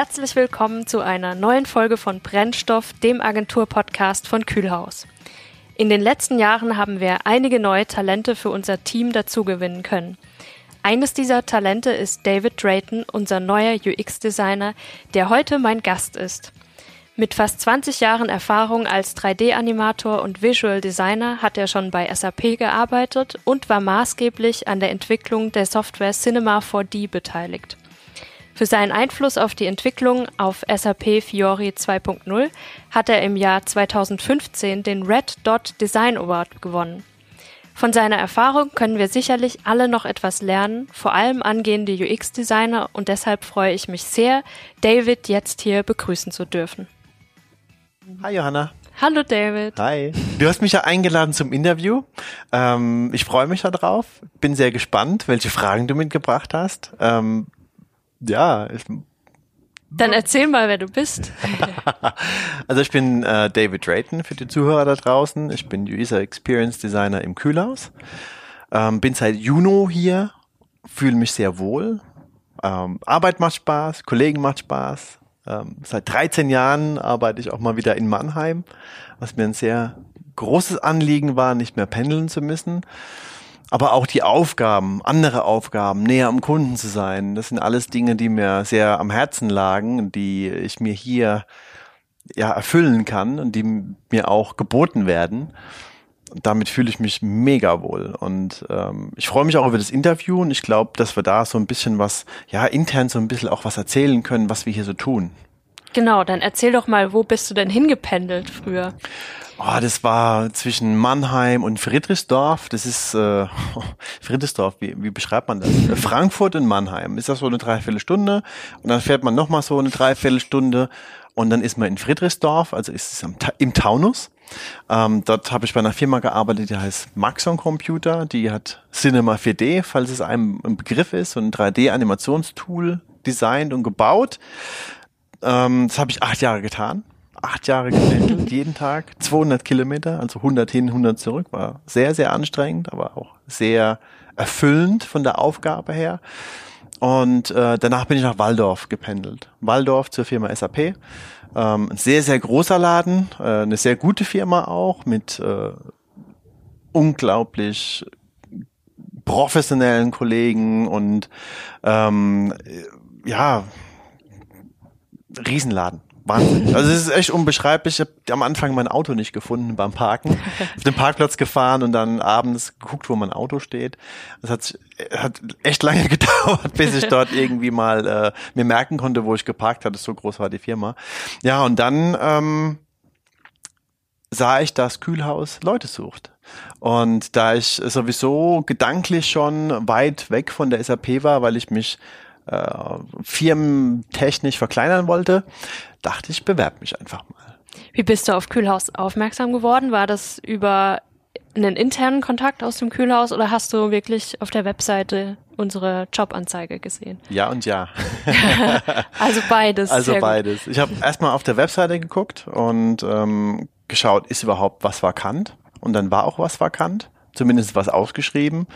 herzlich willkommen zu einer neuen Folge von Brennstoff, dem Agenturpodcast von Kühlhaus. In den letzten Jahren haben wir einige neue Talente für unser Team dazugewinnen können. Eines dieser Talente ist David Drayton, unser neuer UX-Designer, der heute mein Gast ist. Mit fast 20 Jahren Erfahrung als 3D-Animator und Visual Designer hat er schon bei SAP gearbeitet und war maßgeblich an der Entwicklung der Software Cinema 4D beteiligt. Für seinen Einfluss auf die Entwicklung auf SAP Fiori 2.0 hat er im Jahr 2015 den Red Dot Design Award gewonnen. Von seiner Erfahrung können wir sicherlich alle noch etwas lernen, vor allem angehende UX-Designer, und deshalb freue ich mich sehr, David jetzt hier begrüßen zu dürfen. Hi Johanna. Hallo David. Hi. Du hast mich ja eingeladen zum Interview. Ähm, ich freue mich darauf. Bin sehr gespannt, welche Fragen du mitgebracht hast. Ähm, ja. Ich, Dann erzähl mal, wer du bist. also ich bin äh, David Drayton für die Zuhörer da draußen. Ich bin User Experience Designer im Kühlhaus. Ähm, bin seit Juno hier, fühle mich sehr wohl. Ähm, Arbeit macht Spaß, Kollegen macht Spaß, ähm, seit 13 Jahren arbeite ich auch mal wieder in Mannheim, was mir ein sehr großes Anliegen war, nicht mehr pendeln zu müssen. Aber auch die Aufgaben, andere Aufgaben, näher am Kunden zu sein, das sind alles Dinge, die mir sehr am Herzen lagen, die ich mir hier ja erfüllen kann und die mir auch geboten werden damit fühle ich mich mega wohl. Und ähm, ich freue mich auch über das Interview und ich glaube, dass wir da so ein bisschen was, ja, intern so ein bisschen auch was erzählen können, was wir hier so tun. Genau, dann erzähl doch mal, wo bist du denn hingependelt früher? Oh, das war zwischen Mannheim und Friedrichsdorf. Das ist äh, Friedrichsdorf, wie, wie beschreibt man das? Frankfurt und Mannheim. Ist das so eine Dreiviertelstunde? Und dann fährt man nochmal so eine Dreiviertelstunde und dann ist man in Friedrichsdorf, also ist es im Taunus. Ähm, dort habe ich bei einer Firma gearbeitet, die heißt Maxon Computer. Die hat Cinema 4D, falls es einem ein Begriff ist, so ein 3D-Animationstool designt und gebaut. Ähm, das habe ich acht Jahre getan. Acht Jahre gependelt, jeden Tag, 200 Kilometer, also 100 hin, 100 zurück. War sehr, sehr anstrengend, aber auch sehr erfüllend von der Aufgabe her. Und äh, danach bin ich nach Waldorf gependelt. Waldorf zur Firma SAP. Ähm, ein sehr, sehr großer Laden, äh, eine sehr gute Firma auch mit äh, unglaublich professionellen Kollegen und ähm, ja, Riesenladen. Wahnsinn. Also es ist echt unbeschreiblich. Ich habe am Anfang mein Auto nicht gefunden beim Parken. Auf den Parkplatz gefahren und dann abends geguckt, wo mein Auto steht. Das hat, hat echt lange gedauert, bis ich dort irgendwie mal äh, mir merken konnte, wo ich geparkt hatte. So groß war die Firma. Ja, und dann ähm, sah ich, dass Kühlhaus Leute sucht. Und da ich sowieso gedanklich schon weit weg von der SAP war, weil ich mich äh, firmentechnisch verkleinern wollte, dachte ich, bewerbe mich einfach mal. Wie bist du auf Kühlhaus aufmerksam geworden? War das über einen internen Kontakt aus dem Kühlhaus oder hast du wirklich auf der Webseite unsere Jobanzeige gesehen? Ja und ja. also beides. Also beides. Ich habe erstmal auf der Webseite geguckt und ähm, geschaut, ist überhaupt was vakant? Und dann war auch was vakant zumindest was ausgeschrieben,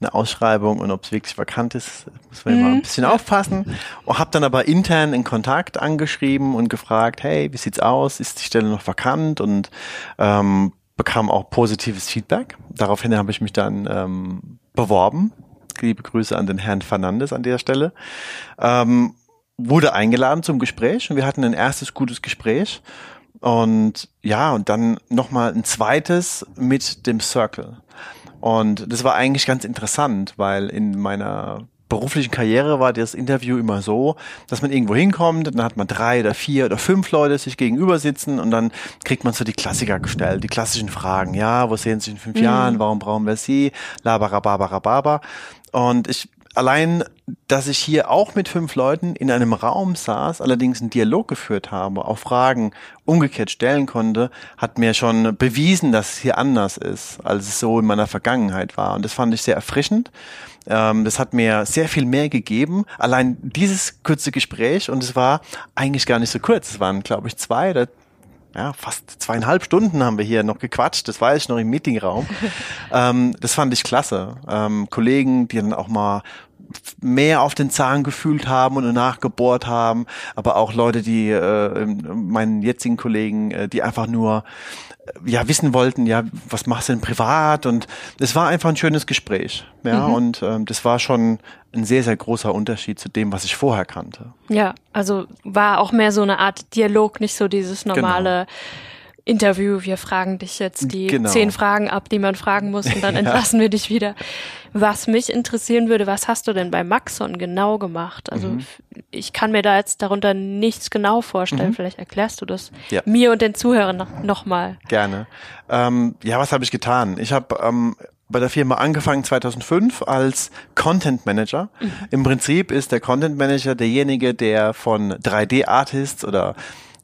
eine Ausschreibung und ob es wirklich vakant ist, muss man mhm. immer ein bisschen aufpassen. Und habe dann aber intern in Kontakt angeschrieben und gefragt, hey, wie sieht's aus? Ist die Stelle noch vakant? Und ähm, bekam auch positives Feedback. Daraufhin habe ich mich dann ähm, beworben. Liebe Grüße an den Herrn Fernandes an der Stelle. Ähm, wurde eingeladen zum Gespräch und wir hatten ein erstes gutes Gespräch. Und ja, und dann nochmal ein zweites mit dem Circle. Und das war eigentlich ganz interessant, weil in meiner beruflichen Karriere war das Interview immer so, dass man irgendwo hinkommt, dann hat man drei oder vier oder fünf Leute sich gegenüber sitzen und dann kriegt man so die Klassiker gestellt, die klassischen Fragen. Ja, wo sehen Sie sich in fünf mhm. Jahren? Warum brauchen wir Sie? Labarababababa. Und ich allein, dass ich hier auch mit fünf Leuten in einem Raum saß, allerdings einen Dialog geführt habe, auch Fragen umgekehrt stellen konnte, hat mir schon bewiesen, dass es hier anders ist, als es so in meiner Vergangenheit war. Und das fand ich sehr erfrischend. Ähm, das hat mir sehr viel mehr gegeben. Allein dieses kurze Gespräch, und es war eigentlich gar nicht so kurz. Es waren, glaube ich, zwei oder ja, fast zweieinhalb Stunden haben wir hier noch gequatscht, das war ich noch im Meetingraum. ähm, das fand ich klasse. Ähm, Kollegen, die dann auch mal mehr auf den Zahn gefühlt haben und nachgebohrt haben, aber auch Leute, die äh, meinen jetzigen Kollegen, äh, die einfach nur äh, ja wissen wollten, ja, was machst du denn privat? Und es war einfach ein schönes Gespräch, ja, mhm. und ähm, das war schon ein sehr sehr großer Unterschied zu dem, was ich vorher kannte. Ja, also war auch mehr so eine Art Dialog, nicht so dieses normale. Genau Interview, wir fragen dich jetzt die genau. zehn Fragen ab, die man fragen muss und dann ja. entlassen wir dich wieder. Was mich interessieren würde, was hast du denn bei Maxon genau gemacht? Also mhm. ich kann mir da jetzt darunter nichts genau vorstellen. Mhm. Vielleicht erklärst du das ja. mir und den Zuhörern nochmal. Noch Gerne. Ähm, ja, was habe ich getan? Ich habe ähm, bei der Firma angefangen 2005 als Content Manager. Mhm. Im Prinzip ist der Content Manager derjenige, der von 3D-Artists oder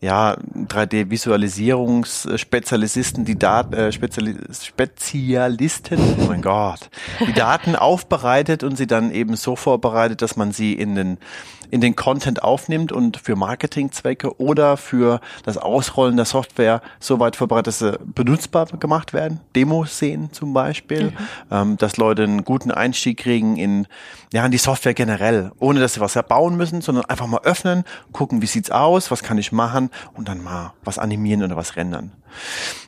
ja, 3D-Visualisierungsspezialisten, die Daten, äh, Speziali Spezialisten, oh mein Gott, die Daten aufbereitet und sie dann eben so vorbereitet, dass man sie in den in den Content aufnimmt und für Marketingzwecke oder für das Ausrollen der Software so weit vorbereitet, dass sie benutzbar gemacht werden. Demos sehen zum Beispiel, mhm. ähm, dass Leute einen guten Einstieg kriegen in, ja, in die Software generell, ohne dass sie was erbauen müssen, sondern einfach mal öffnen, gucken, wie sieht's aus, was kann ich machen und dann mal was animieren oder was rendern.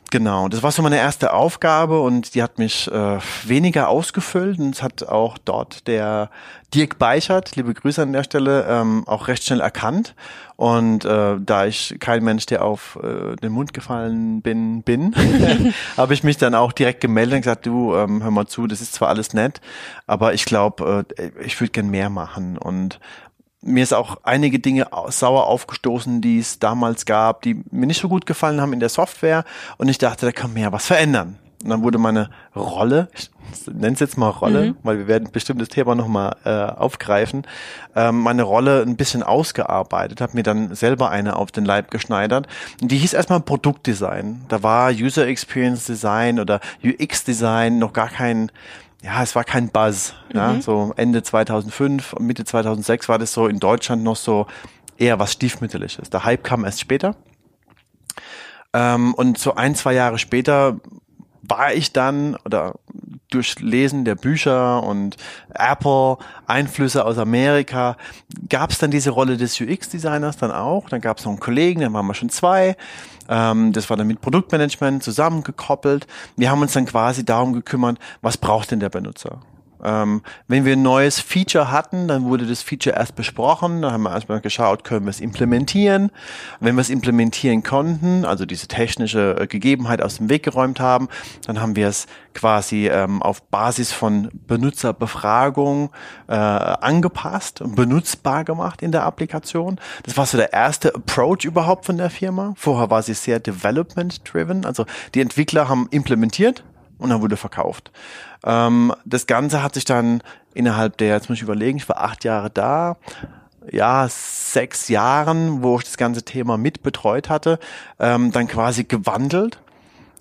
Genau, das war so meine erste Aufgabe und die hat mich äh, weniger ausgefüllt und es hat auch dort der Dirk Beichert, liebe Grüße an der Stelle, ähm, auch recht schnell erkannt. Und äh, da ich kein Mensch, der auf äh, den Mund gefallen bin, bin, habe ich mich dann auch direkt gemeldet und gesagt, du, ähm, hör mal zu, das ist zwar alles nett, aber ich glaube, äh, ich würde gern mehr machen. Und mir ist auch einige Dinge sauer aufgestoßen, die es damals gab, die mir nicht so gut gefallen haben in der Software. Und ich dachte, da kann man ja was verändern. Und dann wurde meine Rolle, ich nenne es jetzt mal Rolle, mhm. weil wir werden bestimmt das Thema nochmal äh, aufgreifen, ähm, meine Rolle ein bisschen ausgearbeitet, habe mir dann selber eine auf den Leib geschneidert. Und die hieß erstmal Produktdesign. Da war User Experience Design oder UX Design noch gar kein ja, es war kein Buzz. Mhm. Ja, so Ende 2005, Mitte 2006 war das so in Deutschland noch so eher was stiefmütterliches. Der Hype kam erst später. Ähm, und so ein, zwei Jahre später war ich dann oder durch Lesen der Bücher und Apple, Einflüsse aus Amerika, gab es dann diese Rolle des UX-Designers dann auch. Dann gab es noch einen Kollegen, dann waren wir schon zwei. Ähm, das war dann mit Produktmanagement zusammengekoppelt. Wir haben uns dann quasi darum gekümmert, was braucht denn der Benutzer? Ähm, wenn wir ein neues Feature hatten, dann wurde das Feature erst besprochen, dann haben wir erstmal geschaut, können wir es implementieren. Wenn wir es implementieren konnten, also diese technische äh, Gegebenheit aus dem Weg geräumt haben, dann haben wir es quasi ähm, auf Basis von Benutzerbefragung äh, angepasst und benutzbar gemacht in der Applikation. Das war so der erste Approach überhaupt von der Firma. Vorher war sie sehr development-driven, also die Entwickler haben implementiert und dann wurde verkauft. Ähm, das Ganze hat sich dann innerhalb der, jetzt muss ich überlegen, ich war acht Jahre da, ja, sechs Jahren, wo ich das ganze Thema mit betreut hatte, ähm, dann quasi gewandelt.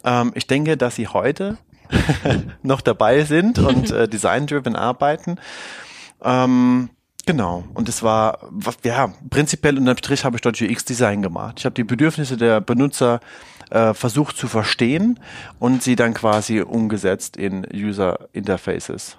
Ähm, ich denke, dass sie heute noch dabei sind und äh, design-driven arbeiten. Ähm, Genau. Und es war, ja, prinzipiell unterm Strich habe ich dort UX-Design gemacht. Ich habe die Bedürfnisse der Benutzer äh, versucht zu verstehen und sie dann quasi umgesetzt in User Interfaces.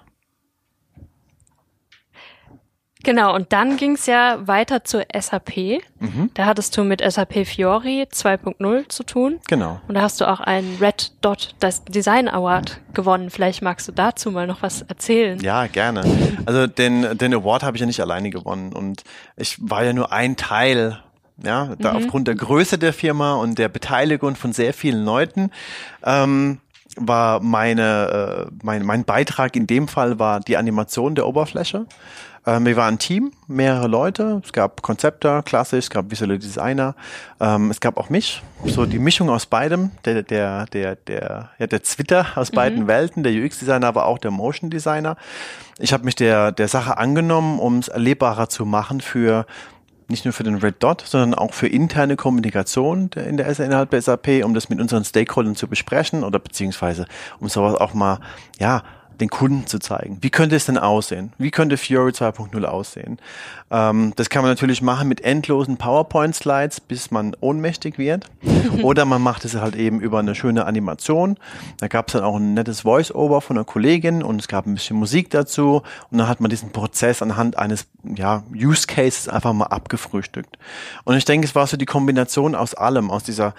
Genau, und dann ging es ja weiter zur SAP. Mhm. Da hattest du mit SAP Fiori 2.0 zu tun. Genau. Und da hast du auch einen Red Dot Design Award gewonnen. Vielleicht magst du dazu mal noch was erzählen. Ja, gerne. Also den, den Award habe ich ja nicht alleine gewonnen und ich war ja nur ein Teil ja, da mhm. aufgrund der Größe der Firma und der Beteiligung von sehr vielen Leuten ähm, war meine, äh, mein, mein Beitrag in dem Fall war die Animation der Oberfläche. Ähm, wir waren ein Team, mehrere Leute. Es gab Konzepte, klassisch, es gab visuelle Designer. Ähm, es gab auch mich, so die Mischung aus beidem, der, der, der, der, ja, der Twitter aus beiden mhm. Welten, der UX-Designer, aber auch der Motion-Designer. Ich habe mich der, der Sache angenommen, um es erlebbarer zu machen für nicht nur für den Red Dot, sondern auch für interne Kommunikation in der innerhalb der SAP, um das mit unseren Stakeholdern zu besprechen oder beziehungsweise um sowas auch mal, ja, den Kunden zu zeigen. Wie könnte es denn aussehen? Wie könnte Fiori 2.0 aussehen? Ähm, das kann man natürlich machen mit endlosen PowerPoint-Slides, bis man ohnmächtig wird. Oder man macht es halt eben über eine schöne Animation. Da gab es dann auch ein nettes Voice-Over von einer Kollegin und es gab ein bisschen Musik dazu. Und dann hat man diesen Prozess anhand eines ja, Use Cases einfach mal abgefrühstückt. Und ich denke, es war so die Kombination aus allem, aus dieser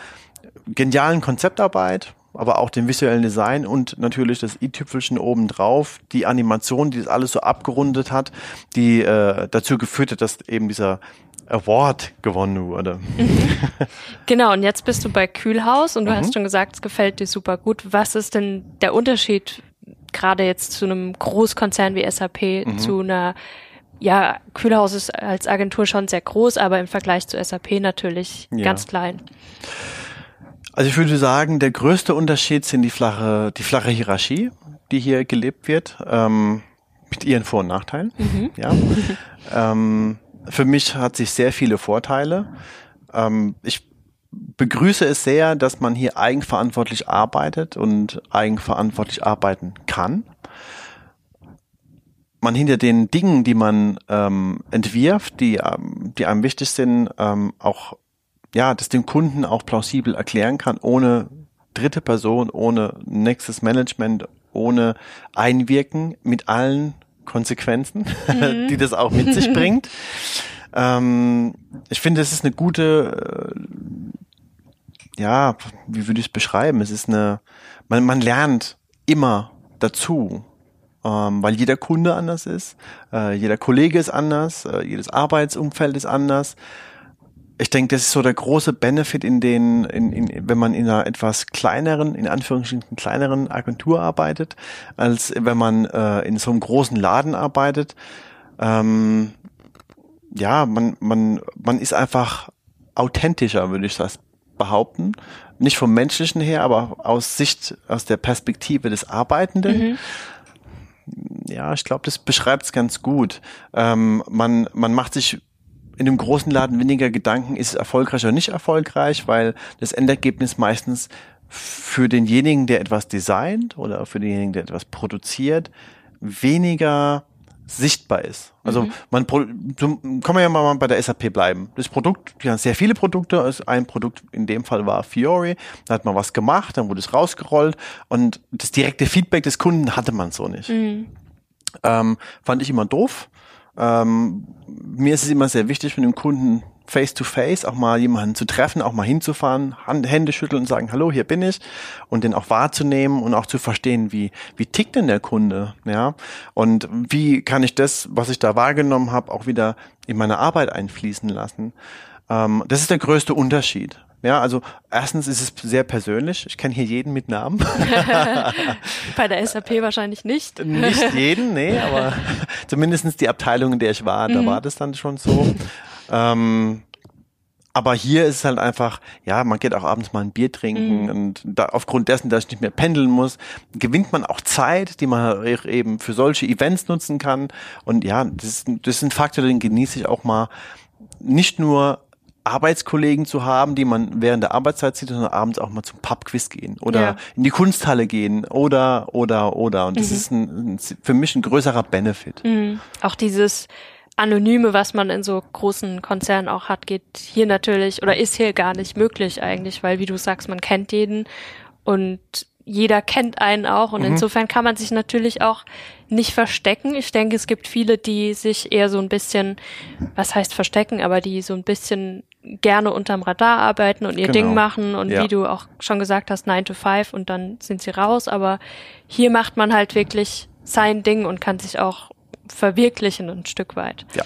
genialen Konzeptarbeit, aber auch dem visuellen Design und natürlich das i-Tüpfelchen obendrauf, die Animation, die das alles so abgerundet hat, die äh, dazu geführt hat, dass eben dieser Award gewonnen wurde. Genau, und jetzt bist du bei Kühlhaus und du mhm. hast schon gesagt, es gefällt dir super gut. Was ist denn der Unterschied gerade jetzt zu einem Großkonzern wie SAP, mhm. zu einer ja, Kühlhaus ist als Agentur schon sehr groß, aber im Vergleich zu SAP natürlich ja. ganz klein. Also ich würde sagen, der größte Unterschied sind die flache, die flache Hierarchie, die hier gelebt wird, ähm, mit ihren Vor- und Nachteilen. Mhm. Ja. ähm, für mich hat sich sehr viele Vorteile. Ähm, ich begrüße es sehr, dass man hier eigenverantwortlich arbeitet und eigenverantwortlich arbeiten kann. Man hinter den Dingen, die man ähm, entwirft, die, ähm, die einem wichtig sind, ähm, auch ja, das dem Kunden auch plausibel erklären kann, ohne dritte Person, ohne nächstes Management, ohne Einwirken mit allen Konsequenzen, mhm. die das auch mit sich bringt. Ähm, ich finde, es ist eine gute, äh, ja, wie würde ich es beschreiben? Es ist eine, man, man lernt immer dazu, ähm, weil jeder Kunde anders ist, äh, jeder Kollege ist anders, äh, jedes Arbeitsumfeld ist anders ich denke, das ist so der große Benefit in den, in, in, wenn man in einer etwas kleineren, in Anführungsstrichen kleineren Agentur arbeitet, als wenn man äh, in so einem großen Laden arbeitet. Ähm, ja, man, man, man ist einfach authentischer, würde ich das behaupten. Nicht vom menschlichen her, aber aus Sicht, aus der Perspektive des Arbeitenden. Mhm ja, ich glaube, das beschreibt es ganz gut. Ähm, man, man macht sich in einem großen Laden weniger Gedanken, ist es erfolgreich oder nicht erfolgreich, weil das Endergebnis meistens für denjenigen, der etwas designt oder für denjenigen, der etwas produziert, weniger sichtbar ist. Also mhm. man kann man ja mal bei der SAP bleiben. Das Produkt, die haben sehr viele Produkte, ein Produkt in dem Fall war Fiori, da hat man was gemacht, dann wurde es rausgerollt und das direkte Feedback des Kunden hatte man so nicht. Mhm. Ähm, fand ich immer doof. Ähm, mir ist es immer sehr wichtig, mit dem Kunden face to face auch mal jemanden zu treffen, auch mal hinzufahren, Hand, Hände schütteln und sagen, hallo, hier bin ich und den auch wahrzunehmen und auch zu verstehen, wie, wie tickt denn der Kunde, ja? Und wie kann ich das, was ich da wahrgenommen habe, auch wieder in meine Arbeit einfließen lassen? Ähm, das ist der größte Unterschied. Ja, also erstens ist es sehr persönlich. Ich kenne hier jeden mit Namen. Bei der SAP wahrscheinlich nicht. Nicht jeden, nee, aber zumindestens die Abteilung, in der ich war, da mhm. war das dann schon so. Ähm, aber hier ist es halt einfach, ja, man geht auch abends mal ein Bier trinken mhm. und da, aufgrund dessen, dass ich nicht mehr pendeln muss, gewinnt man auch Zeit, die man eben für solche Events nutzen kann. Und ja, das das ist ein Faktor, den genieße ich auch mal nicht nur Arbeitskollegen zu haben, die man während der Arbeitszeit sieht, sondern abends auch mal zum Pubquiz gehen oder ja. in die Kunsthalle gehen oder oder oder und das mhm. ist ein, ein, für mich ein größerer Benefit. Mhm. Auch dieses Anonyme, was man in so großen Konzernen auch hat, geht hier natürlich oder ist hier gar nicht möglich eigentlich, weil wie du sagst, man kennt jeden und jeder kennt einen auch und mhm. insofern kann man sich natürlich auch nicht verstecken. Ich denke, es gibt viele, die sich eher so ein bisschen, was heißt verstecken, aber die so ein bisschen gerne unterm Radar arbeiten und ihr genau. Ding machen und ja. wie du auch schon gesagt hast, 9 to 5 und dann sind sie raus, aber hier macht man halt wirklich sein Ding und kann sich auch verwirklichen ein Stück weit. Ja.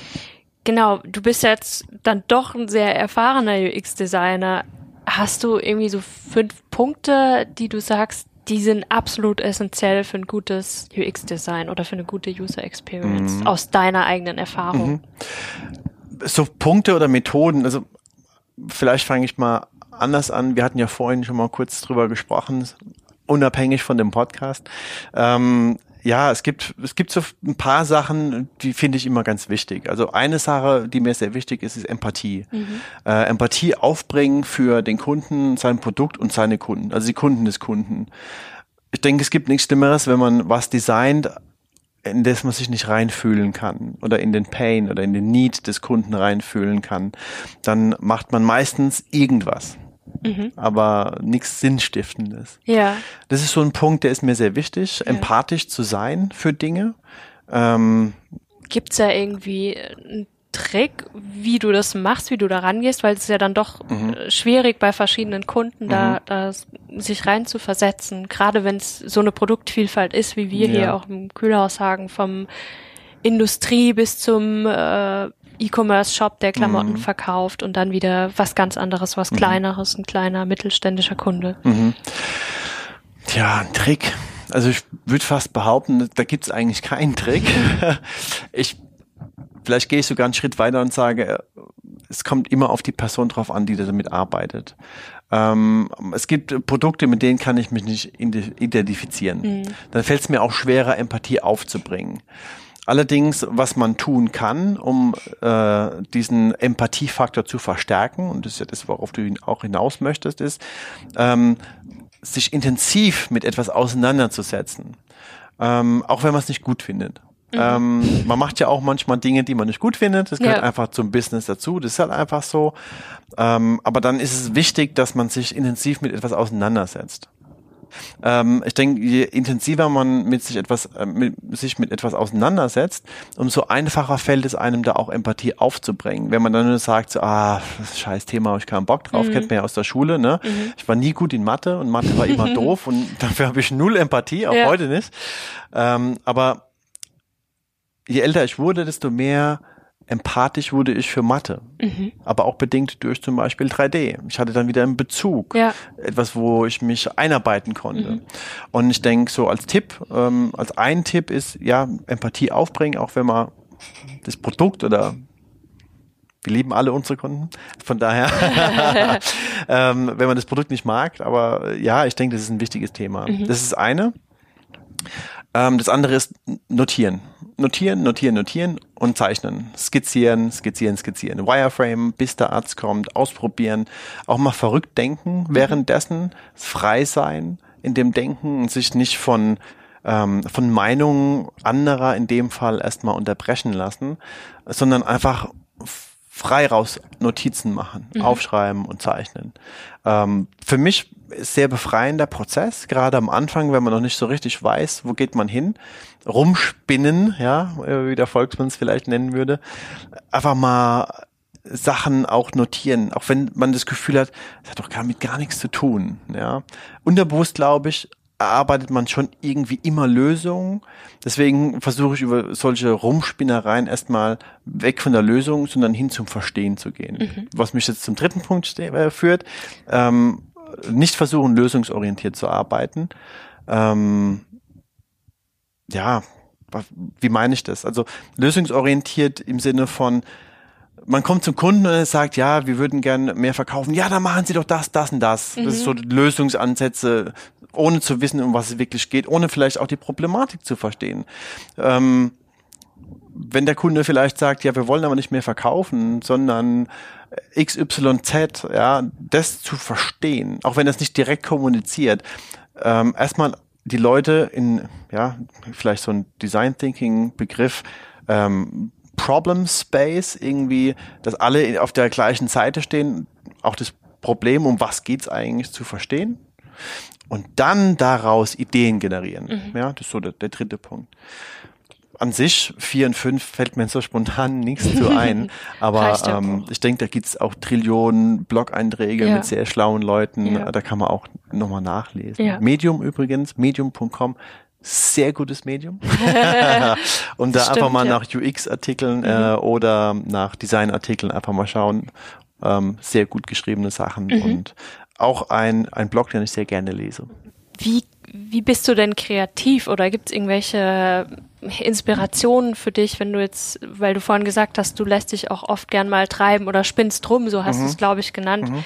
Genau, du bist jetzt dann doch ein sehr erfahrener UX-Designer. Hast du irgendwie so fünf Punkte, die du sagst, die sind absolut essentiell für ein gutes UX-Design oder für eine gute User Experience mhm. aus deiner eigenen Erfahrung? Mhm. So Punkte oder Methoden, also vielleicht fange ich mal anders an. Wir hatten ja vorhin schon mal kurz drüber gesprochen, unabhängig von dem Podcast. Ähm, ja, es gibt, es gibt so ein paar Sachen, die finde ich immer ganz wichtig. Also eine Sache, die mir sehr wichtig ist, ist Empathie. Mhm. Äh, Empathie aufbringen für den Kunden, sein Produkt und seine Kunden, also die Kunden des Kunden. ich denke, es gibt nichts Schlimmeres, wenn man was designt, in das man sich nicht reinfühlen kann oder in den Pain oder in den Need des Kunden reinfühlen kann, dann macht man meistens irgendwas. Mhm. aber nichts Sinnstiftendes. Ja. Das ist so ein Punkt, der ist mir sehr wichtig, ja. empathisch zu sein für Dinge. Ähm, Gibt's da irgendwie einen Trick, wie du das machst, wie du da rangehst, weil es ist ja dann doch mhm. Äh, schwierig bei verschiedenen Kunden da, mhm. da sich rein zu versetzen, gerade wenn es so eine Produktvielfalt ist, wie wir ja. hier auch im Kühlhaus sagen, vom Industrie bis zum äh, E-Commerce-Shop, der Klamotten mhm. verkauft und dann wieder was ganz anderes, was mhm. kleineres, ein kleiner mittelständischer Kunde. Mhm. Tja, ein Trick. Also ich würde fast behaupten, da gibt es eigentlich keinen Trick. ich vielleicht gehe ich sogar einen Schritt weiter und sage, es kommt immer auf die Person drauf an, die damit arbeitet. Ähm, es gibt Produkte, mit denen kann ich mich nicht identifizieren. Mhm. Dann fällt es mir auch schwerer, Empathie aufzubringen. Allerdings, was man tun kann, um äh, diesen Empathiefaktor zu verstärken, und das ist ja das, worauf du auch hinaus möchtest, ist, ähm, sich intensiv mit etwas auseinanderzusetzen. Ähm, auch wenn man es nicht gut findet. Mhm. Ähm, man macht ja auch manchmal Dinge, die man nicht gut findet. Das gehört ja. einfach zum Business dazu. Das ist halt einfach so. Ähm, aber dann ist es wichtig, dass man sich intensiv mit etwas auseinandersetzt. Ähm, ich denke, je intensiver man mit sich etwas, äh, mit, sich mit etwas auseinandersetzt, umso einfacher fällt es einem da auch Empathie aufzubringen. Wenn man dann nur sagt, so, ah, das ist scheiß Thema, habe ich keinen Bock drauf, mhm. kennt man ja aus der Schule, ne? Mhm. Ich war nie gut in Mathe und Mathe war immer doof und dafür habe ich null Empathie, auch ja. heute nicht. Ähm, aber je älter ich wurde, desto mehr empathisch wurde ich für Mathe, mhm. aber auch bedingt durch zum Beispiel 3D. Ich hatte dann wieder einen Bezug, ja. etwas, wo ich mich einarbeiten konnte. Mhm. Und ich denke, so als Tipp, ähm, als ein Tipp ist, ja, Empathie aufbringen, auch wenn man das Produkt oder wir lieben alle unsere Kunden. Von daher, ähm, wenn man das Produkt nicht mag, aber ja, ich denke, das ist ein wichtiges Thema. Mhm. Das ist eine. Ähm, das andere ist notieren notieren, notieren, notieren und zeichnen. Skizzieren, skizzieren, skizzieren. Wireframe, bis der Arzt kommt, ausprobieren. Auch mal verrückt denken währenddessen, frei sein in dem Denken und sich nicht von ähm, von Meinungen anderer in dem Fall erstmal unterbrechen lassen, sondern einfach frei raus Notizen machen, mhm. aufschreiben und zeichnen. Ähm, für mich sehr befreiender Prozess, gerade am Anfang, wenn man noch nicht so richtig weiß, wo geht man hin, rumspinnen, ja, wie der Volksmann es vielleicht nennen würde, einfach mal Sachen auch notieren, auch wenn man das Gefühl hat, das hat doch gar mit gar nichts zu tun, ja. Unterbewusst, glaube ich, erarbeitet man schon irgendwie immer Lösungen. Deswegen versuche ich über solche Rumspinnereien erstmal weg von der Lösung, sondern hin zum Verstehen zu gehen. Mhm. Was mich jetzt zum dritten Punkt äh, führt, ähm, nicht versuchen, lösungsorientiert zu arbeiten. Ähm, ja, wie meine ich das? Also lösungsorientiert im Sinne von, man kommt zum Kunden und er sagt, ja, wir würden gerne mehr verkaufen. Ja, dann machen Sie doch das, das und das. Mhm. Das ist so mhm. Lösungsansätze, ohne zu wissen, um was es wirklich geht, ohne vielleicht auch die Problematik zu verstehen. Ähm, wenn der Kunde vielleicht sagt, ja, wir wollen aber nicht mehr verkaufen, sondern XYZ, ja, das zu verstehen, auch wenn das nicht direkt kommuniziert, ähm, erstmal die Leute in, ja, vielleicht so ein Design Thinking Begriff, ähm, Problem Space irgendwie, dass alle auf der gleichen Seite stehen, auch das Problem, um was geht's eigentlich, zu verstehen und dann daraus Ideen generieren. Mhm. Ja, das ist so der, der dritte Punkt an sich, vier und fünf fällt mir so spontan nichts zu ein. Aber ähm, ich denke, da gibt's auch Trillionen Blog-Einträge ja. mit sehr schlauen Leuten. Ja. Da kann man auch nochmal nachlesen. Ja. Medium übrigens, medium.com, sehr gutes Medium. und da Stimmt, einfach mal nach UX-Artikeln mhm. äh, oder nach Design-Artikeln einfach mal schauen. Ähm, sehr gut geschriebene Sachen mhm. und auch ein, ein Blog, den ich sehr gerne lese. Wie, wie bist du denn kreativ oder gibt es irgendwelche Inspirationen für dich, wenn du jetzt, weil du vorhin gesagt hast, du lässt dich auch oft gern mal treiben oder spinnst rum, so hast mhm. du es, glaube ich, genannt. Mhm.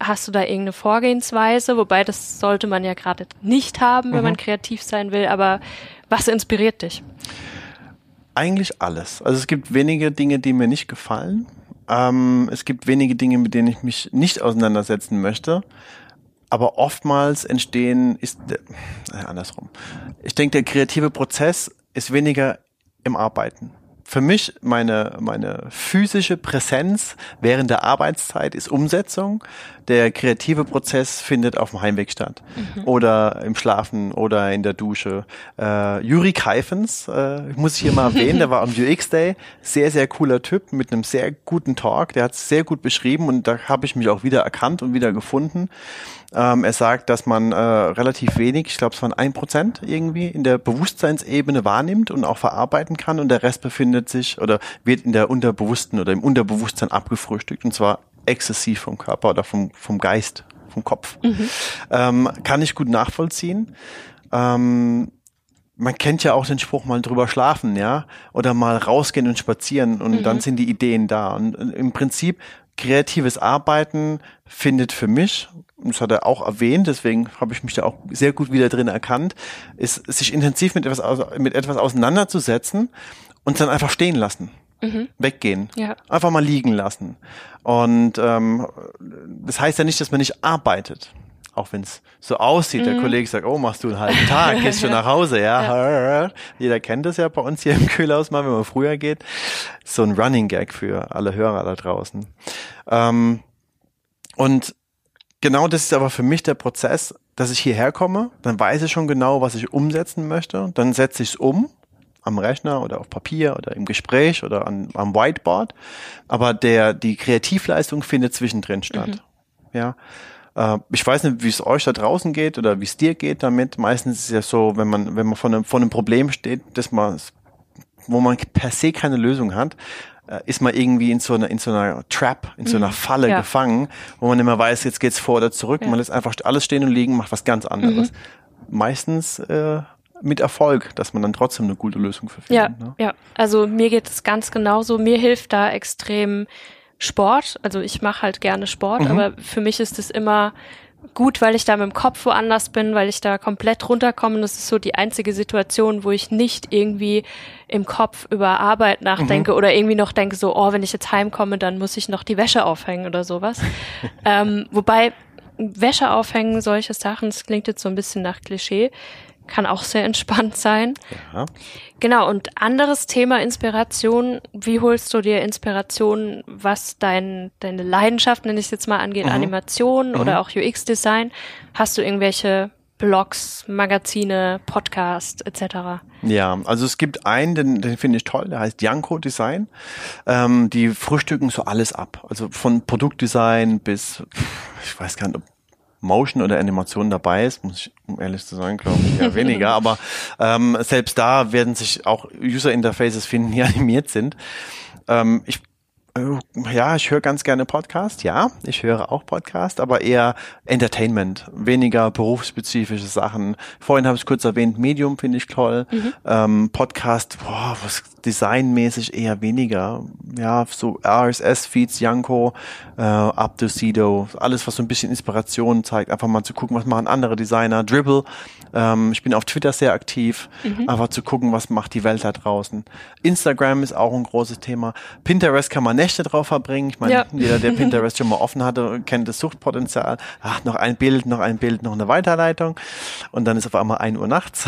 Hast du da irgendeine Vorgehensweise? Wobei das sollte man ja gerade nicht haben, wenn mhm. man kreativ sein will, aber was inspiriert dich? Eigentlich alles. Also es gibt wenige Dinge, die mir nicht gefallen. Ähm, es gibt wenige Dinge, mit denen ich mich nicht auseinandersetzen möchte. Aber oftmals entstehen, ist, äh, andersrum. Ich denke, der kreative Prozess ist weniger im Arbeiten für mich meine, meine physische Präsenz während der Arbeitszeit ist Umsetzung. Der kreative Prozess findet auf dem Heimweg statt. Mhm. Oder im Schlafen oder in der Dusche. Äh, Juri Keifens, äh, muss ich hier mal erwähnen, der war am UX Day. Sehr, sehr cooler Typ mit einem sehr guten Talk. Der hat es sehr gut beschrieben und da habe ich mich auch wieder erkannt und wieder gefunden. Ähm, er sagt, dass man äh, relativ wenig, ich glaube es waren ein Prozent irgendwie in der Bewusstseinsebene wahrnimmt und auch verarbeiten kann und der Rest befindet sich oder wird in der Unterbewussten oder im Unterbewusstsein abgefrühstückt und zwar exzessiv vom Körper oder vom, vom Geist, vom Kopf. Mhm. Ähm, kann ich gut nachvollziehen. Ähm, man kennt ja auch den Spruch mal drüber schlafen, ja, oder mal rausgehen und spazieren und mhm. dann sind die Ideen da. Und im Prinzip kreatives Arbeiten findet für mich, das hat er auch erwähnt, deswegen habe ich mich da auch sehr gut wieder drin erkannt, ist sich intensiv mit etwas, mit etwas auseinanderzusetzen und dann einfach stehen lassen. Mhm. Weggehen. Ja. Einfach mal liegen lassen. Und ähm, das heißt ja nicht, dass man nicht arbeitet auch wenn es so aussieht, mhm. der Kollege sagt, oh, machst du einen halben Tag, gehst schon nach Hause, ja. ja. Jeder kennt das ja bei uns hier im Kühlhaus mal, wenn man früher geht. So ein Running Gag für alle Hörer da draußen. Ähm, und genau das ist aber für mich der Prozess, dass ich hierher komme, dann weiß ich schon genau, was ich umsetzen möchte, dann setze ich es um am Rechner oder auf Papier oder im Gespräch oder an, am Whiteboard, aber der die Kreativleistung findet zwischendrin statt. Mhm. Ja. Äh, ich weiß nicht, wie es euch da draußen geht oder wie es dir geht damit. Meistens ist es ja so, wenn man, wenn man vor einem, vor einem Problem steht, dass man, wo man per se keine Lösung hat, äh, ist man irgendwie in so einer, in so einer Trap, in so einer mhm. Falle ja. gefangen, wo man immer weiß, jetzt geht's vor oder zurück. Ja. Man lässt einfach alles stehen und liegen, macht was ganz anderes. Mhm. Meistens äh, mit Erfolg, dass man dann trotzdem eine gute Lösung für findet. Ja, ne? ja. Also mir geht es ganz genauso. Mir hilft da extrem Sport. Also ich mache halt gerne Sport, mhm. aber für mich ist es immer gut, weil ich da mit dem Kopf woanders bin, weil ich da komplett runterkomme. Das ist so die einzige Situation, wo ich nicht irgendwie im Kopf über Arbeit nachdenke mhm. oder irgendwie noch denke, so, oh, wenn ich jetzt heimkomme, dann muss ich noch die Wäsche aufhängen oder sowas. ähm, wobei Wäsche aufhängen, solche Sachen, das klingt jetzt so ein bisschen nach Klischee, kann auch sehr entspannt sein. Ja. Genau, und anderes Thema Inspiration. Wie holst du dir Inspiration, was dein, deine Leidenschaft, nenne ich es jetzt mal, angeht, mhm. Animation mhm. oder auch UX-Design? Hast du irgendwelche Blogs, Magazine, Podcast etc. Ja, also es gibt einen, den, den finde ich toll, der heißt Janko Design. Ähm, die frühstücken so alles ab. Also von Produktdesign bis, ich weiß gar nicht, ob Motion oder Animation dabei ist, muss ich, um ehrlich zu sein, glaube ich, eher weniger. Aber ähm, selbst da werden sich auch User Interfaces finden, die animiert sind. Ähm, ich äh, ja, ich höre ganz gerne Podcast. Ja, ich höre auch Podcast, aber eher Entertainment, weniger berufsspezifische Sachen. Vorhin habe ich kurz erwähnt, Medium finde ich toll. Mhm. Ähm, Podcast, boah, was designmäßig eher weniger. Ja, so RSS-Feeds, Yanko, äh, Sido, alles, was so ein bisschen Inspiration zeigt. Einfach mal zu gucken, was machen andere Designer. Dribble, ähm, ich bin auf Twitter sehr aktiv, mhm. einfach zu gucken, was macht die Welt da draußen. Instagram ist auch ein großes Thema. Pinterest kann man Nächte drauf verbringen. Ich meine, ja. jeder, der Pinterest schon mal offen hatte, kennt das Suchtpotenzial. Ach, noch ein Bild, noch ein Bild, noch eine Weiterleitung. Und dann ist auf einmal ein Uhr nachts.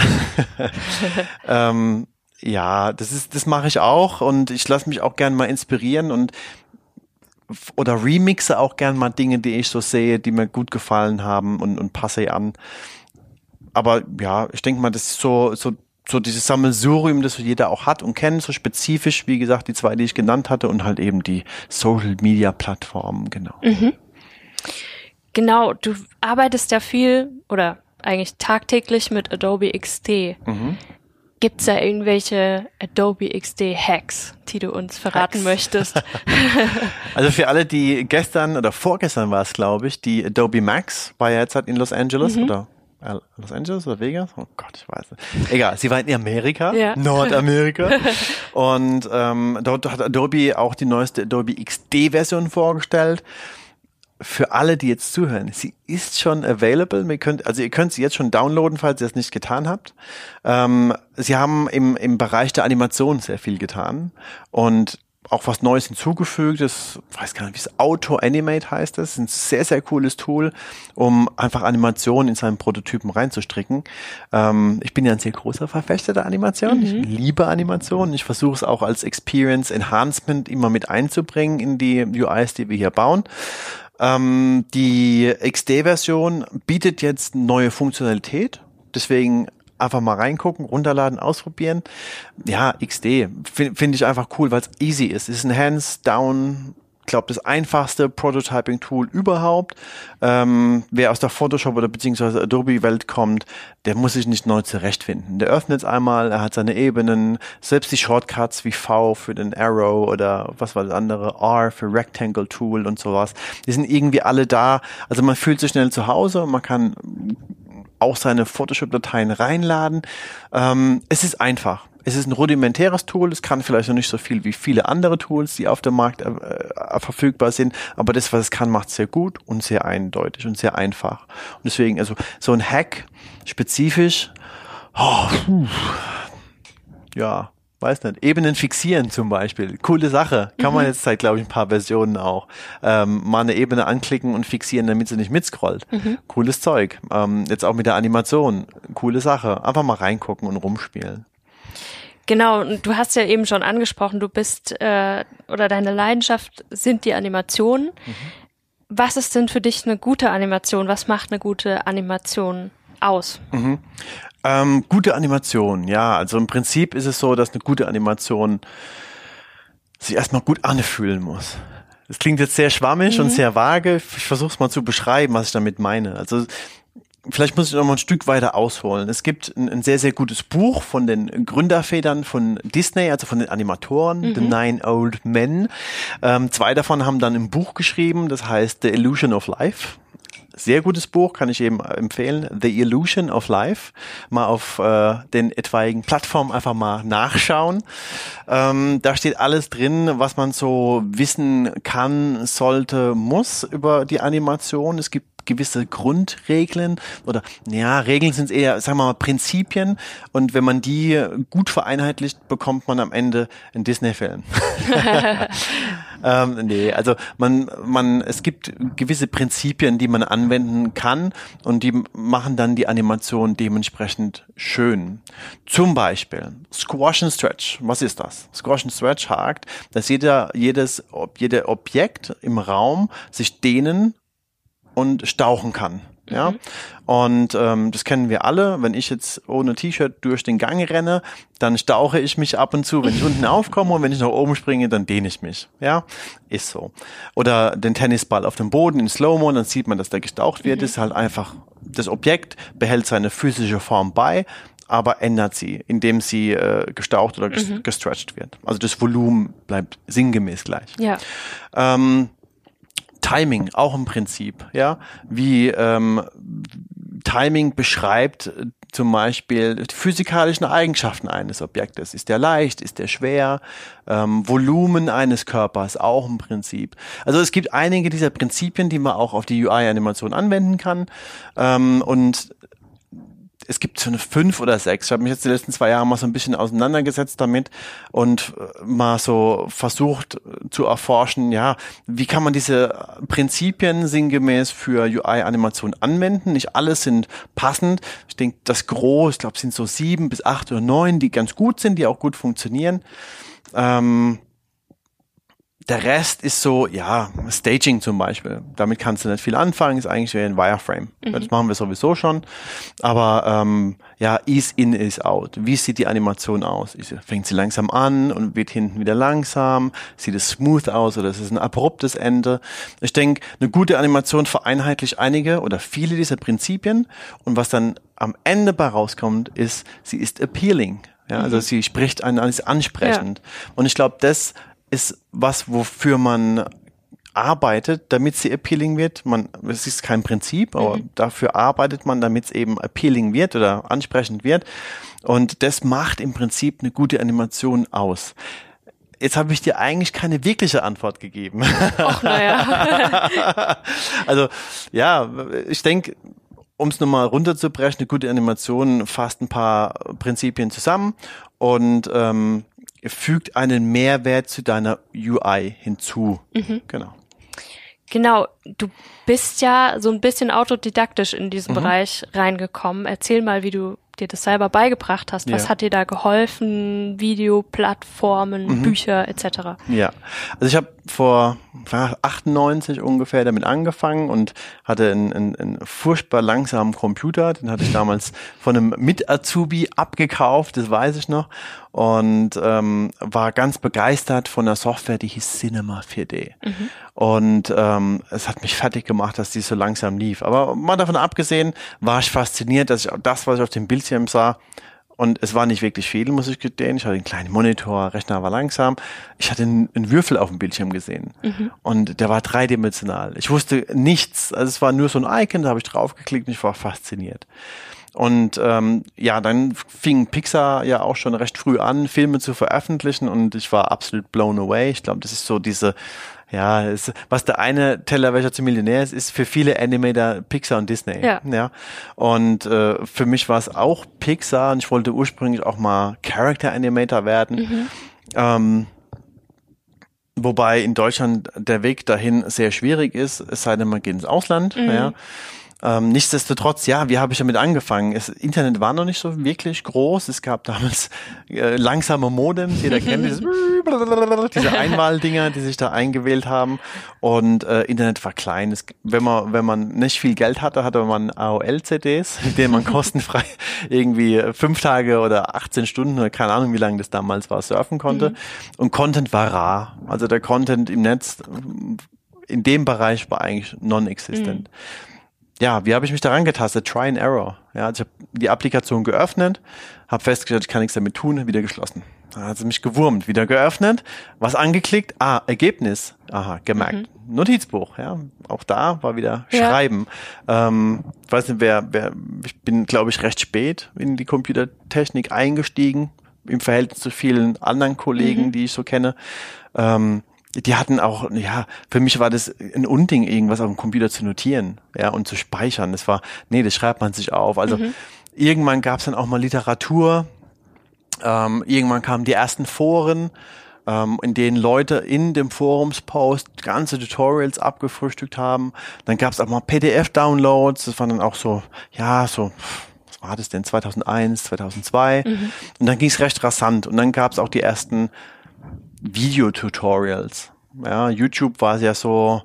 ähm, ja, das ist, das mache ich auch und ich lasse mich auch gern mal inspirieren und oder remixe auch gern mal Dinge, die ich so sehe, die mir gut gefallen haben und, und passe an. Aber ja, ich denke mal, das ist so, so so dieses Sammelsurium, das jeder auch hat und kennt, so spezifisch, wie gesagt, die zwei, die ich genannt hatte und halt eben die Social Media Plattformen, genau. Mhm. Genau, du arbeitest ja viel oder eigentlich tagtäglich mit Adobe XD. Mhm. Gibt es da irgendwelche Adobe XD Hacks, die du uns verraten Hacks. möchtest? also für alle, die gestern oder vorgestern war es, glaube ich, die Adobe Max war ja jetzt halt in Los Angeles mhm. oder Los Angeles oder Vegas? Oh Gott, ich weiß nicht. Egal, sie war in Amerika, ja. Nordamerika. und ähm, dort hat Adobe auch die neueste Adobe XD-Version vorgestellt. Für alle, die jetzt zuhören, sie ist schon available. Ihr könnt, also ihr könnt sie jetzt schon downloaden, falls ihr es nicht getan habt. Ähm, sie haben im, im Bereich der Animation sehr viel getan. Und auch was Neues hinzugefügt. Das weiß gar nicht, wie es Auto Animate heißt. Das ist ein sehr, sehr cooles Tool, um einfach Animationen in seinen Prototypen reinzustricken. Ähm, ich bin ja ein sehr großer Verfechter der Animation. Mhm. Ich liebe Animationen. Ich versuche es auch als Experience Enhancement immer mit einzubringen in die UIs, die wir hier bauen. Ähm, die XD-Version bietet jetzt neue Funktionalität. Deswegen einfach mal reingucken, runterladen, ausprobieren. Ja, XD finde find ich einfach cool, weil es easy ist. Es ist ein Hands-down glaube, das einfachste Prototyping-Tool überhaupt. Ähm, wer aus der Photoshop oder beziehungsweise Adobe-Welt kommt, der muss sich nicht neu zurechtfinden. Der öffnet es einmal, er hat seine Ebenen, selbst die Shortcuts wie V für den Arrow oder was war das andere, R für Rectangle Tool und sowas. Die sind irgendwie alle da. Also man fühlt sich schnell zu Hause und man kann auch seine Photoshop-Dateien reinladen. Ähm, es ist einfach. Es ist ein rudimentäres Tool, es kann vielleicht noch nicht so viel wie viele andere Tools, die auf dem Markt äh, äh verfügbar sind, aber das, was es kann, macht sehr gut und sehr eindeutig und sehr einfach. Und deswegen, also so ein Hack spezifisch, oh, ja, weiß nicht, Ebenen fixieren zum Beispiel. Coole Sache. Kann mhm. man jetzt seit, glaube ich, ein paar Versionen auch. Ähm, mal eine Ebene anklicken und fixieren, damit sie nicht mitscrollt. Mhm. Cooles Zeug. Ähm, jetzt auch mit der Animation. Coole Sache. Einfach mal reingucken und rumspielen. Genau, und du hast ja eben schon angesprochen, du bist äh, oder deine Leidenschaft sind die Animationen. Mhm. Was ist denn für dich eine gute Animation? Was macht eine gute Animation aus? Mhm. Ähm, gute Animation, ja. Also im Prinzip ist es so, dass eine gute Animation sich erstmal gut anfühlen muss. Das klingt jetzt sehr schwammig mhm. und sehr vage. Ich versuche es mal zu beschreiben, was ich damit meine. Also vielleicht muss ich noch mal ein Stück weiter ausholen. Es gibt ein, ein sehr, sehr gutes Buch von den Gründervätern von Disney, also von den Animatoren, mhm. The Nine Old Men. Ähm, zwei davon haben dann ein Buch geschrieben, das heißt The Illusion of Life sehr gutes Buch, kann ich eben empfehlen. The Illusion of Life. Mal auf äh, den etwaigen Plattformen einfach mal nachschauen. Ähm, da steht alles drin, was man so wissen kann, sollte, muss über die Animation. Es gibt gewisse Grundregeln oder ja, Regeln sind eher, sagen wir mal, Prinzipien und wenn man die gut vereinheitlicht, bekommt man am Ende einen Disney-Film. Ähm, nee, also man, man, es gibt gewisse Prinzipien, die man anwenden kann und die machen dann die Animation dementsprechend schön. Zum Beispiel Squash and Stretch. Was ist das? Squash and Stretch hakt, dass jeder, jedes, jeder Objekt im Raum sich dehnen und stauchen kann. Ja. Mhm. Und ähm, das kennen wir alle. Wenn ich jetzt ohne T-Shirt durch den Gang renne, dann stauche ich mich ab und zu. Wenn ich unten aufkomme und wenn ich nach oben springe, dann dehne ich mich. Ja, ist so. Oder den Tennisball auf dem Boden in Slow-Mo, dann sieht man, dass der gestaucht wird. Mhm. Ist halt einfach, das Objekt behält seine physische Form bei, aber ändert sie, indem sie äh, gestaucht oder mhm. gestretched wird. Also das Volumen bleibt sinngemäß gleich. Ja. Ähm, Timing auch im Prinzip, ja, wie ähm, Timing beschreibt äh, zum Beispiel die physikalischen Eigenschaften eines Objektes. Ist der leicht? Ist der schwer? Ähm, Volumen eines Körpers auch im Prinzip. Also es gibt einige dieser Prinzipien, die man auch auf die UI-Animation anwenden kann. Ähm, und es gibt so eine fünf oder sechs. Ich habe mich jetzt die letzten zwei Jahre mal so ein bisschen auseinandergesetzt damit und äh, mal so versucht äh, zu erforschen, ja, wie kann man diese Prinzipien sinngemäß für UI-Animation anwenden? Nicht alles sind passend. Ich denke, das Gros, ich glaube, sind so sieben bis acht oder neun, die ganz gut sind, die auch gut funktionieren. Ähm, der Rest ist so, ja, Staging zum Beispiel. Damit kannst du nicht viel anfangen, ist eigentlich wie ein Wireframe. Mhm. Das machen wir sowieso schon. Aber ähm, ja, Ease in, is out. Wie sieht die Animation aus? Fängt sie langsam an und wird hinten wieder langsam? Sieht es smooth aus oder ist es ein abruptes Ende? Ich denke, eine gute Animation vereinheitlicht einige oder viele dieser Prinzipien. Und was dann am Ende bei rauskommt, ist, sie ist appealing. Ja, also mhm. sie spricht einen alles ansprechend. Ja. Und ich glaube, das ist was, wofür man arbeitet, damit sie appealing wird. Man, es ist kein Prinzip, aber mhm. dafür arbeitet man, damit es eben appealing wird oder ansprechend wird. Und das macht im Prinzip eine gute Animation aus. Jetzt habe ich dir eigentlich keine wirkliche Antwort gegeben. Ach, naja. also ja, ich denke, um es nochmal runterzubrechen, eine gute Animation fasst ein paar Prinzipien zusammen und ähm, fügt einen Mehrwert zu deiner UI hinzu. Mhm. Genau. Genau, du bist ja so ein bisschen autodidaktisch in diesen mhm. Bereich reingekommen. Erzähl mal, wie du dir das selber beigebracht hast. Was ja. hat dir da geholfen? Videoplattformen, mhm. Bücher etc. Ja, also ich habe vor 98 ungefähr damit angefangen und hatte einen, einen, einen furchtbar langsamen Computer. Den hatte ich damals von einem Mit-Azubi abgekauft, das weiß ich noch. Und ähm, war ganz begeistert von der Software, die hieß Cinema 4D. Mhm. Und ähm, es hat mich fertig gemacht, dass die so langsam lief. Aber mal davon abgesehen, war ich fasziniert, dass ich das, was ich auf dem Bildschirm sah, und es war nicht wirklich viel, muss ich gestehen. Ich hatte einen kleinen Monitor, Rechner war langsam. Ich hatte einen, einen Würfel auf dem Bildschirm gesehen. Mhm. Und der war dreidimensional. Ich wusste nichts. Also es war nur so ein Icon, da habe ich draufgeklickt und ich war fasziniert. Und ähm, ja, dann fing Pixar ja auch schon recht früh an, Filme zu veröffentlichen und ich war absolut blown away. Ich glaube, das ist so diese ja, es, was der eine Tellerwäscher zum Millionär ist, ist für viele Animator Pixar und Disney. Ja. ja. Und äh, für mich war es auch Pixar und ich wollte ursprünglich auch mal Character Animator werden. Mhm. Ähm, wobei in Deutschland der Weg dahin sehr schwierig ist, es sei denn, man geht ins Ausland. Mhm. Ja. Ähm, nichtsdestotrotz, ja, wie habe ich damit angefangen? Das Internet war noch nicht so wirklich groß. Es gab damals äh, langsame Modems, jeder kennt dieses, diese Einwahldinger, die sich da eingewählt haben. Und äh, Internet war klein. Es, wenn man wenn man nicht viel Geld hatte, hatte man AOL-CDs, mit denen man kostenfrei irgendwie fünf Tage oder 18 Stunden oder keine Ahnung, wie lange das damals war, surfen konnte. Mhm. Und Content war rar. Also der Content im Netz in dem Bereich war eigentlich non-existent. Mhm ja, wie habe ich mich daran getastet? Try and Error. Ja, also ich habe die Applikation geöffnet, habe festgestellt, ich kann nichts damit tun, wieder geschlossen. Dann hat sie mich gewurmt, wieder geöffnet, was angeklickt, ah, Ergebnis, aha, gemerkt. Mhm. Notizbuch, ja, auch da war wieder ja. Schreiben. Ähm, ich weiß nicht, wer, wer, ich bin, glaube ich, recht spät in die Computertechnik eingestiegen, im Verhältnis zu vielen anderen Kollegen, mhm. die ich so kenne. Ähm, die hatten auch, ja, für mich war das ein Unding, irgendwas auf dem Computer zu notieren, ja, und zu speichern. Das war, nee, das schreibt man sich auf. Also mhm. irgendwann gab es dann auch mal Literatur, ähm, irgendwann kamen die ersten Foren, ähm, in denen Leute in dem Forumspost ganze Tutorials abgefrühstückt haben. Dann gab es auch mal PDF-Downloads, das waren dann auch so, ja, so was war das denn, 2001, 2002. Mhm. Und dann ging es recht rasant. Und dann gab es auch die ersten Videotutorials. Ja, YouTube war ja so,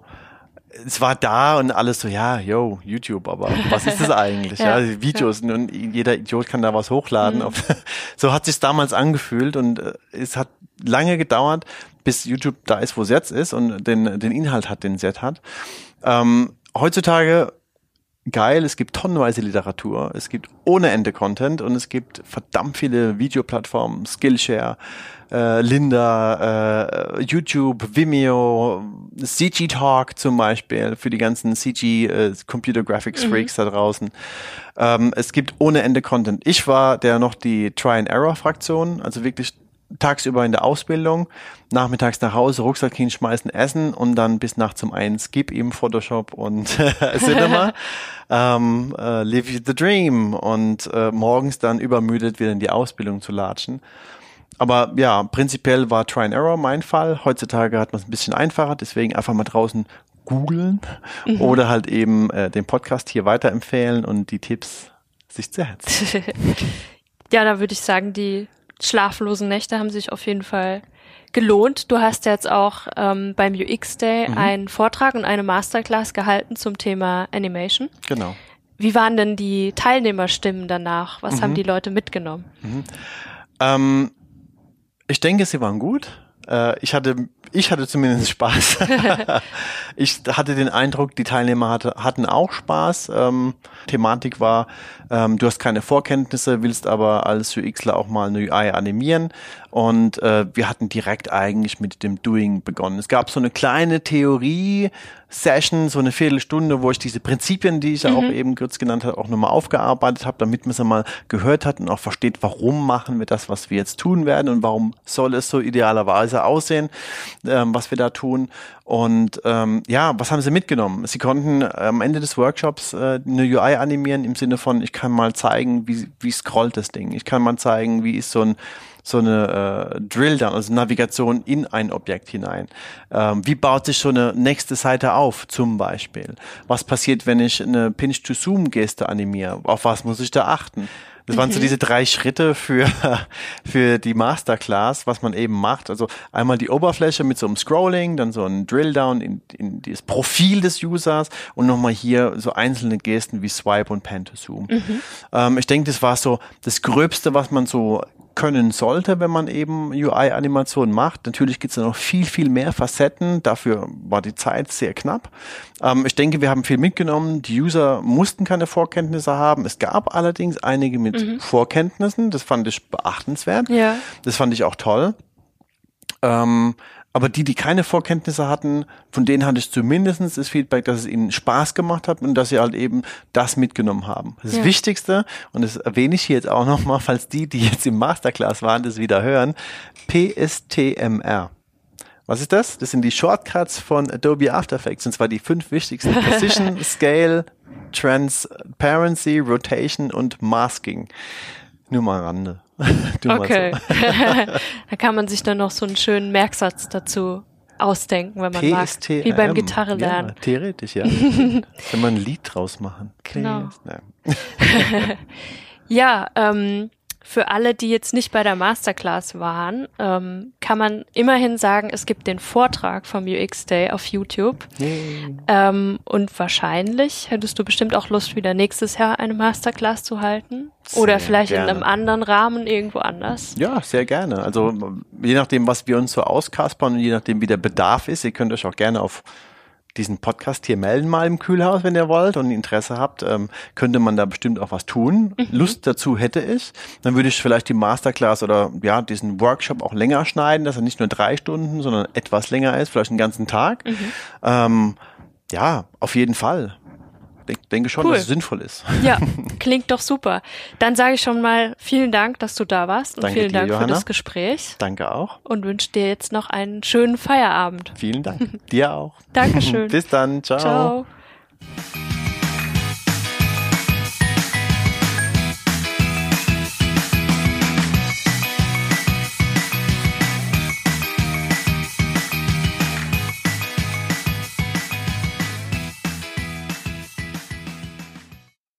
es war da und alles so, ja, yo, YouTube, aber was ist das eigentlich? ja, ja, Videos ja. und jeder Idiot kann da was hochladen. Mhm. so hat sich damals angefühlt und äh, es hat lange gedauert, bis YouTube da ist, wo es jetzt ist und den, den Inhalt hat, den es jetzt hat. Ähm, heutzutage geil, es gibt tonnenweise Literatur, es gibt ohne Ende Content und es gibt verdammt viele Videoplattformen, Skillshare, äh, Linda, äh, YouTube, Vimeo, CG Talk zum Beispiel für die ganzen CG äh, Computer Graphics mhm. Freaks mhm. da draußen. Ähm, es gibt ohne Ende Content. Ich war der noch die Try and Error Fraktion, also wirklich tagsüber in der Ausbildung, nachmittags nach Hause, Rucksack hinschmeißen, essen und dann bis nachts um eins gib ihm Photoshop und Cinema, ähm, äh, live the dream und äh, morgens dann übermüdet wieder in die Ausbildung zu latschen. Aber ja, prinzipiell war Try and Error mein Fall. Heutzutage hat man es ein bisschen einfacher, deswegen einfach mal draußen googeln mhm. oder halt eben äh, den Podcast hier weiterempfehlen und die Tipps sich zu Herzen. ja, da würde ich sagen, die schlaflosen Nächte haben sich auf jeden Fall gelohnt. Du hast jetzt auch ähm, beim UX Day mhm. einen Vortrag und eine Masterclass gehalten zum Thema Animation. Genau. Wie waren denn die Teilnehmerstimmen danach? Was mhm. haben die Leute mitgenommen? Mhm. Ähm, ich denke, sie waren gut. Äh, ich hatte, ich hatte zumindest Spaß. ich hatte den Eindruck, die Teilnehmer hatte, hatten auch Spaß. Ähm, Thematik war, ähm, du hast keine Vorkenntnisse, willst aber als UXler auch mal eine UI animieren. Und äh, wir hatten direkt eigentlich mit dem Doing begonnen. Es gab so eine kleine Theorie, Session, so eine Viertelstunde, wo ich diese Prinzipien, die ich ja mhm. auch eben kurz genannt habe, auch nochmal aufgearbeitet habe, damit man es mal gehört hat und auch versteht, warum machen wir das, was wir jetzt tun werden und warum soll es so idealerweise aussehen, ähm, was wir da tun. Und ähm, ja, was haben sie mitgenommen? Sie konnten am Ende des Workshops äh, eine UI animieren im Sinne von, ich kann mal zeigen, wie, wie scrollt das Ding. Ich kann mal zeigen, wie ist so ein so eine äh, Drill-Down, also Navigation in ein Objekt hinein? Ähm, wie baut sich so eine nächste Seite auf, zum Beispiel? Was passiert, wenn ich eine Pinch-to-Zoom-Geste animiere? Auf was muss ich da achten? Das waren so diese drei Schritte für, für die Masterclass, was man eben macht. Also einmal die Oberfläche mit so einem Scrolling, dann so ein Drill-Down in, in das Profil des Users und nochmal hier so einzelne Gesten wie Swipe und Pan to Zoom. Ähm, ich denke, das war so das Gröbste, was man so können sollte, wenn man eben UI-Animationen macht. Natürlich gibt es da noch viel, viel mehr Facetten. Dafür war die Zeit sehr knapp. Ähm, ich denke, wir haben viel mitgenommen. Die User mussten keine Vorkenntnisse haben. Es gab allerdings einige mit Mhm. Vorkenntnissen. Das fand ich beachtenswert. Ja. Das fand ich auch toll. Ähm, aber die, die keine Vorkenntnisse hatten, von denen hatte ich zumindest das Feedback, dass es ihnen Spaß gemacht hat und dass sie halt eben das mitgenommen haben. Das Ja. Wichtigste, und das erwähne ich hier jetzt auch nochmal, falls die, die jetzt im Masterclass waren, das wieder hören, PSTMR. Was ist das? Das sind die Shortcuts von Adobe After Effects, und zwar die fünf wichtigsten. Precision, Scale, Transparency, Rotation und Masking. Nur mal Rande. Mal Okay. so. da kann man sich dann noch so einen schönen Merksatz dazu ausdenken, wenn man mag. PSTM. Wie beim Gitarre lernen. Ja, theoretisch, ja. Kann man ein Lied draus machen. Genau. Ja, ähm, für alle, die jetzt nicht bei der Masterclass waren, ähm, kann man immerhin sagen, es gibt den Vortrag vom UX Day auf YouTube. Ähm, und wahrscheinlich hättest du bestimmt auch Lust, wieder nächstes Jahr eine Masterclass zu halten. Oder Sehr vielleicht in gerne. einem anderen Rahmen irgendwo anders. Ja, sehr gerne. Also je nachdem, was wir uns so auskaspern und je nachdem, wie der Bedarf ist, ihr könnt euch auch gerne auf diesen Podcast hier melden mal im Kühlhaus, wenn ihr wollt und Interesse habt, ähm, könnte man da bestimmt auch was tun. Lust dazu hätte ich. Dann würde ich vielleicht die Masterclass oder ja diesen Workshop auch länger schneiden, dass er nicht nur drei Stunden, sondern etwas länger ist, vielleicht einen ganzen Tag. Ähm, ja, auf jeden Fall. Ich denke schon, Cool. dass es sinnvoll ist. Ja, klingt doch super. Dann sage ich schon mal vielen Dank, dass du da warst und Danke vielen dir, Dank für Johanna. das Gespräch Danke auch. und wünsche dir jetzt noch einen schönen Feierabend. Vielen Dank. Dir auch. Dankeschön. Bis dann. Ciao.